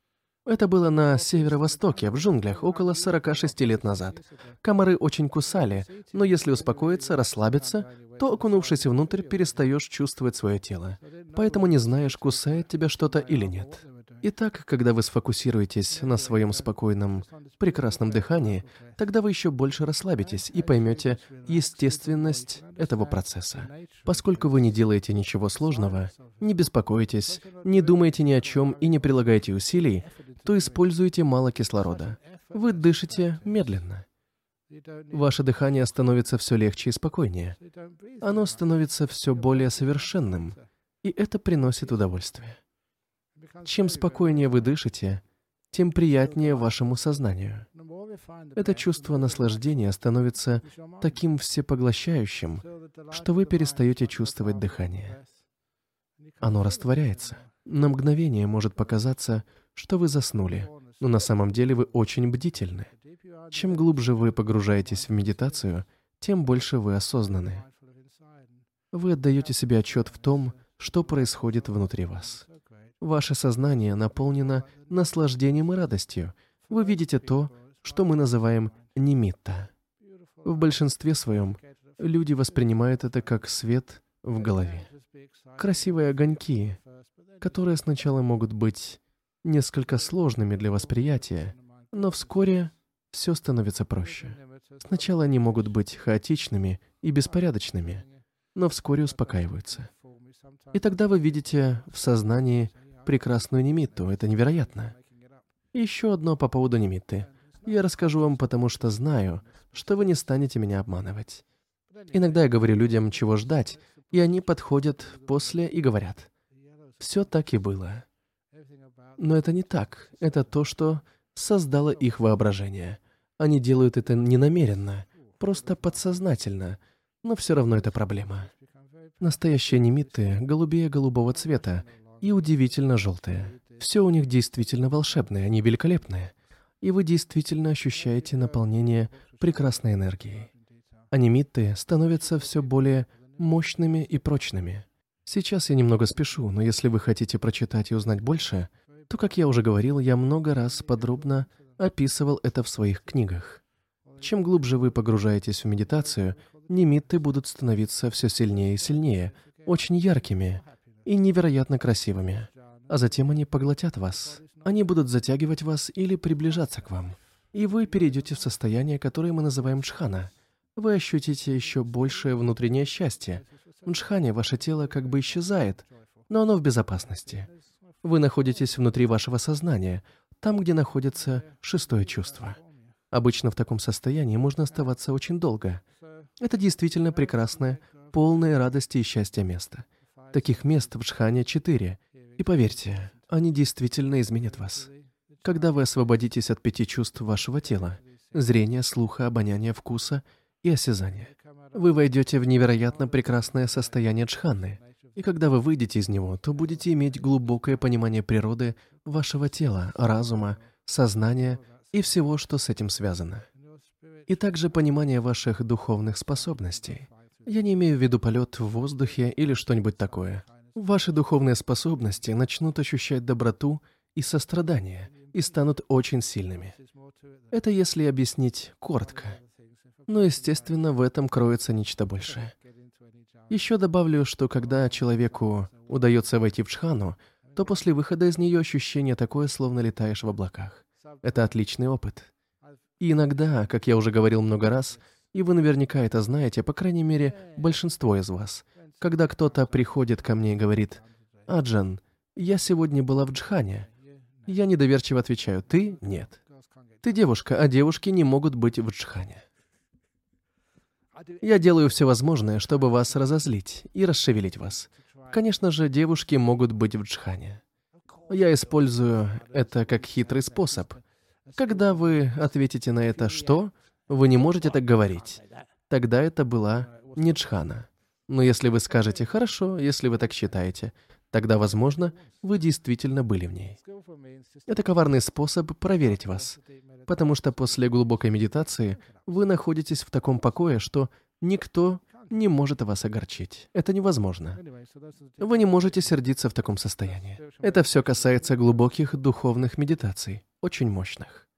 Это было на северо-востоке, в джунглях, около 46 лет назад. Комары очень кусали, но если успокоиться, расслабиться, то, окунувшись внутрь, перестаешь чувствовать свое тело. Поэтому не знаешь, кусает тебя что-то или нет. Итак, когда вы сфокусируетесь на своем спокойном, прекрасном дыхании, тогда вы еще больше расслабитесь и поймете естественность этого процесса. Поскольку вы не делаете ничего сложного, не беспокоитесь, не думаете ни о чем и не прилагаете усилий, то используете мало кислорода. Вы дышите медленно. Ваше дыхание становится все легче и спокойнее. Оно становится все более совершенным, и это приносит удовольствие. Чем спокойнее вы дышите, тем приятнее вашему сознанию. Это чувство наслаждения становится таким всепоглощающим, что вы перестаете чувствовать дыхание. Оно растворяется. На мгновение может показаться, что вы заснули, но на самом деле вы очень бдительны. Чем глубже вы погружаетесь в медитацию, тем больше вы осознаны. Вы отдаете себе отчет в том, что происходит внутри вас. Ваше сознание наполнено наслаждением и радостью. Вы видите то, что мы называем немитта. В большинстве своем люди воспринимают это как свет в голове. Красивые огоньки, которые сначала могут быть несколько сложными для восприятия, но вскоре все становится проще. Сначала они могут быть хаотичными и беспорядочными, но вскоре успокаиваются. И тогда вы видите в сознании прекрасную немитту. Это невероятно. Еще одно по поводу немитты. Я расскажу вам, потому что знаю, что вы не станете меня обманывать. Иногда я говорю людям, чего ждать, и они подходят после и говорят, «Все так и было». Но это не так. Это то, что создало их воображение. Они делают это не намеренно, просто подсознательно, но все равно это проблема. Настоящие немиты голубее голубого цвета, и удивительно желтые. Все у них действительно волшебное, они великолепные. И вы действительно ощущаете наполнение прекрасной энергией. Анимиты становятся все более мощными и прочными. Сейчас я немного спешу, но если вы хотите прочитать и узнать больше, то, как я уже говорил, я много раз подробно описывал это в своих книгах. Чем глубже вы погружаетесь в медитацию, немиты будут становиться все сильнее и сильнее, очень яркими, и невероятно красивыми. А затем они поглотят вас. Они будут затягивать вас или приближаться к вам. И вы перейдете в состояние, которое мы называем джхана. Вы ощутите еще большее внутреннее счастье. В джхане ваше тело как бы исчезает, но оно в безопасности. Вы находитесь внутри вашего сознания, там, где находится шестое чувство. Обычно в таком состоянии можно оставаться очень долго. Это действительно прекрасное полное радости и счастья место. Таких мест в Джхане четыре. И поверьте, они действительно изменят вас. Когда вы освободитесь от пяти чувств вашего тела — зрения, слуха, обоняния, вкуса и осязания — вы войдете в невероятно прекрасное состояние джханы. И когда вы выйдете из него, то будете иметь глубокое понимание природы вашего тела, разума, сознания и всего, что с этим связано. И также понимание ваших духовных способностей. Я не имею в виду полет в воздухе или что-нибудь такое. Ваши духовные способности начнут ощущать доброту и сострадание и станут очень сильными. Это если объяснить коротко. Но, естественно, в этом кроется нечто большее. Еще добавлю, что когда человеку удается войти в джхану, то после выхода из нее ощущение такое, словно летаешь в облаках. Это отличный опыт. И иногда, как я уже говорил много раз, и вы наверняка это знаете, по крайней мере, большинство из вас, когда кто-то приходит ко мне и говорит, «Аджан, я сегодня была в Джхане». Я недоверчиво отвечаю, «Ты? Нет. Ты девушка, а девушки не могут быть в Джхане». Я делаю все возможное, чтобы вас разозлить и расшевелить вас. Конечно же, девушки могут быть в Джхане. Я использую это как хитрый способ. Когда вы ответите на это «что», вы не можете так говорить. Тогда это была не Джхана. Но если вы скажете «хорошо», если вы так считаете, тогда, возможно, вы действительно были в ней. Это коварный способ проверить вас, потому что после глубокой медитации вы находитесь в таком покое, что никто не может вас огорчить. Это невозможно. Вы не можете сердиться в таком состоянии. Это все касается глубоких духовных медитаций, очень мощных.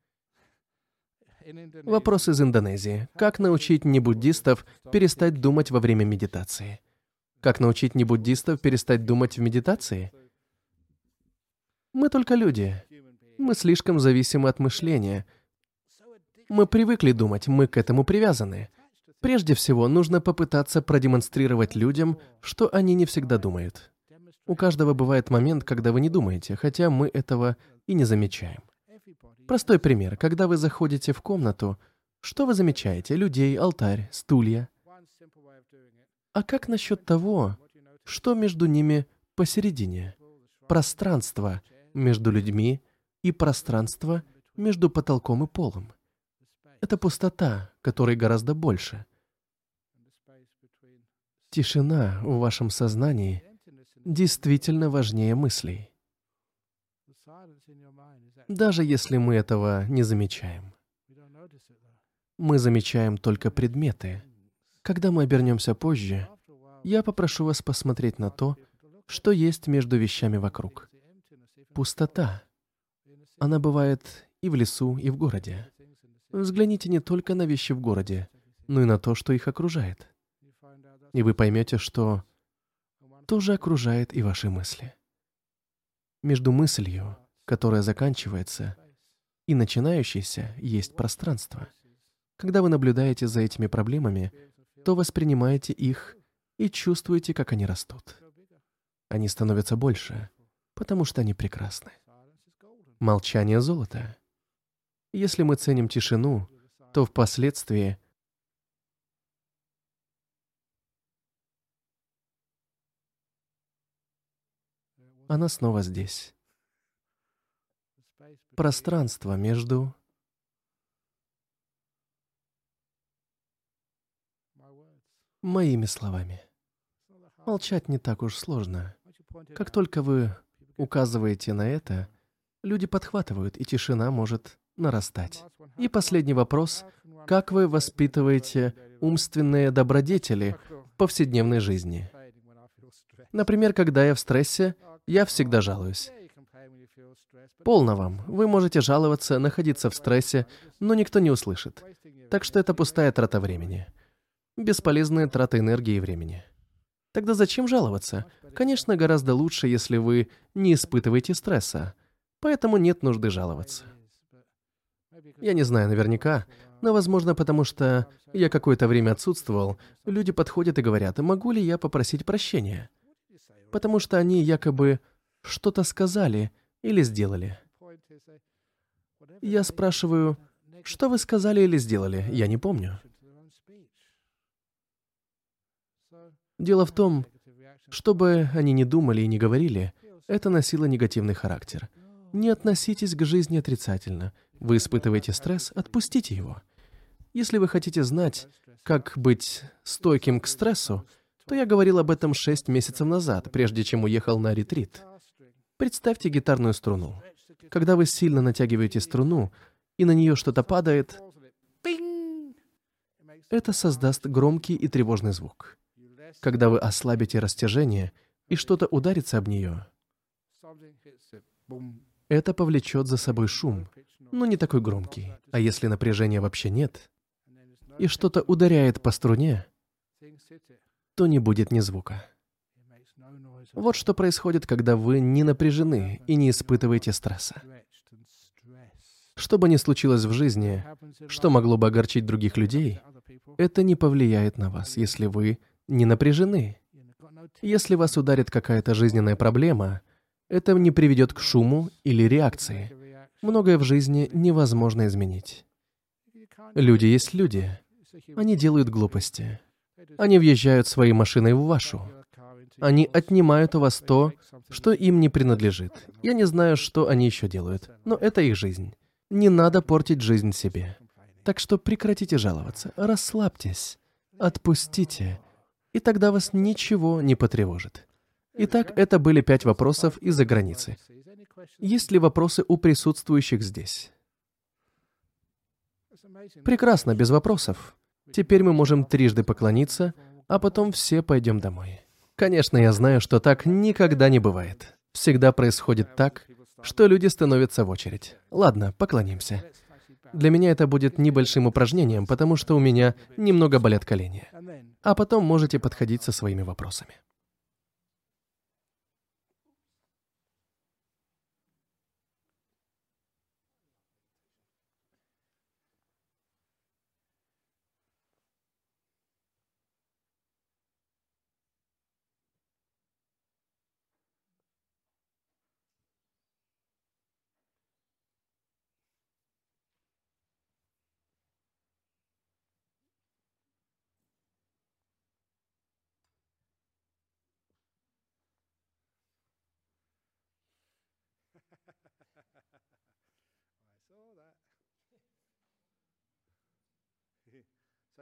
Вопрос из Индонезии. Как научить небуддистов перестать думать во время медитации? Как научить небуддистов перестать думать в медитации? Мы только люди. Мы слишком зависимы от мышления. Мы привыкли думать, мы к этому привязаны. Прежде всего, нужно попытаться продемонстрировать людям, что они не всегда думают. У каждого бывает момент, когда вы не думаете, хотя мы этого и не замечаем. Простой пример. Когда вы заходите в комнату, что вы замечаете? Людей, алтарь, стулья. А как насчет того, что между ними посередине? Пространство между людьми и пространство между потолком и полом. Это пустота, которой гораздо больше. Тишина в вашем сознании действительно важнее мыслей даже если мы этого не замечаем. Мы замечаем только предметы. Когда мы обернемся позже, я попрошу вас посмотреть на то, что есть между вещами вокруг. Пустота. Она бывает и в лесу, и в городе. Взгляните не только на вещи в городе, но и на то, что их окружает. И вы поймете, что тоже окружает и ваши мысли. Между мыслью которая заканчивается, и начинающейся есть пространство. Когда вы наблюдаете за этими проблемами, то воспринимаете их и чувствуете, как они растут. Они становятся больше, потому что они прекрасны. Молчание золота. Если мы ценим тишину, то впоследствии она снова здесь пространство между моими словами. Молчать не так уж сложно. Как только вы указываете на это, люди подхватывают, и тишина может нарастать. И последний вопрос. Как вы воспитываете умственные добродетели в повседневной жизни? Например, когда я в стрессе, я всегда жалуюсь. Полно вам. Вы можете жаловаться, находиться в стрессе, но никто не услышит. Так что это пустая трата времени. Бесполезная трата энергии и времени. Тогда зачем жаловаться? Конечно, гораздо лучше, если вы не испытываете стресса. Поэтому нет нужды жаловаться. Я не знаю наверняка, но, возможно, потому что я какое-то время отсутствовал, люди подходят и говорят, могу ли я попросить прощения? Потому что они якобы что-то сказали, или сделали. Я спрашиваю, что вы сказали или сделали? Я не помню. Дело в том, что бы они ни думали и не говорили, это носило негативный характер. Не относитесь к жизни отрицательно. Вы испытываете стресс, отпустите его. Если вы хотите знать, как быть стойким к стрессу, то я говорил об этом шесть месяцев назад, прежде чем уехал на ретрит. Представьте гитарную струну. Когда вы сильно натягиваете струну, и на нее что-то падает, это создаст громкий и тревожный звук. Когда вы ослабите растяжение, и что-то ударится об нее, это повлечет за собой шум, но не такой громкий. А если напряжения вообще нет, и что-то ударяет по струне, то не будет ни звука. Вот что происходит, когда вы не напряжены и не испытываете стресса. Что бы ни случилось в жизни, что могло бы огорчить других людей, это не повлияет на вас, если вы не напряжены. Если вас ударит какая-то жизненная проблема, это не приведет к шуму или реакции. Многое в жизни невозможно изменить. Люди есть люди. Они делают глупости. Они въезжают своей машиной в вашу. Они отнимают у вас то, что им не принадлежит. Я не знаю, что они еще делают, но это их жизнь. Не надо портить жизнь себе. Так что прекратите жаловаться, расслабьтесь, отпустите, и тогда вас ничего не потревожит. Итак, это были пять вопросов из-за границы. Есть ли вопросы у присутствующих здесь? Прекрасно, без вопросов. Теперь мы можем трижды поклониться, а потом все пойдем домой. Конечно, я знаю, что так никогда не бывает. Всегда происходит так, что люди становятся в очередь. Ладно, поклонимся. Для меня это будет небольшим упражнением, потому что у меня немного болят колени. А потом можете подходить со своими вопросами.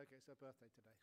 Okay, it's her birthday today.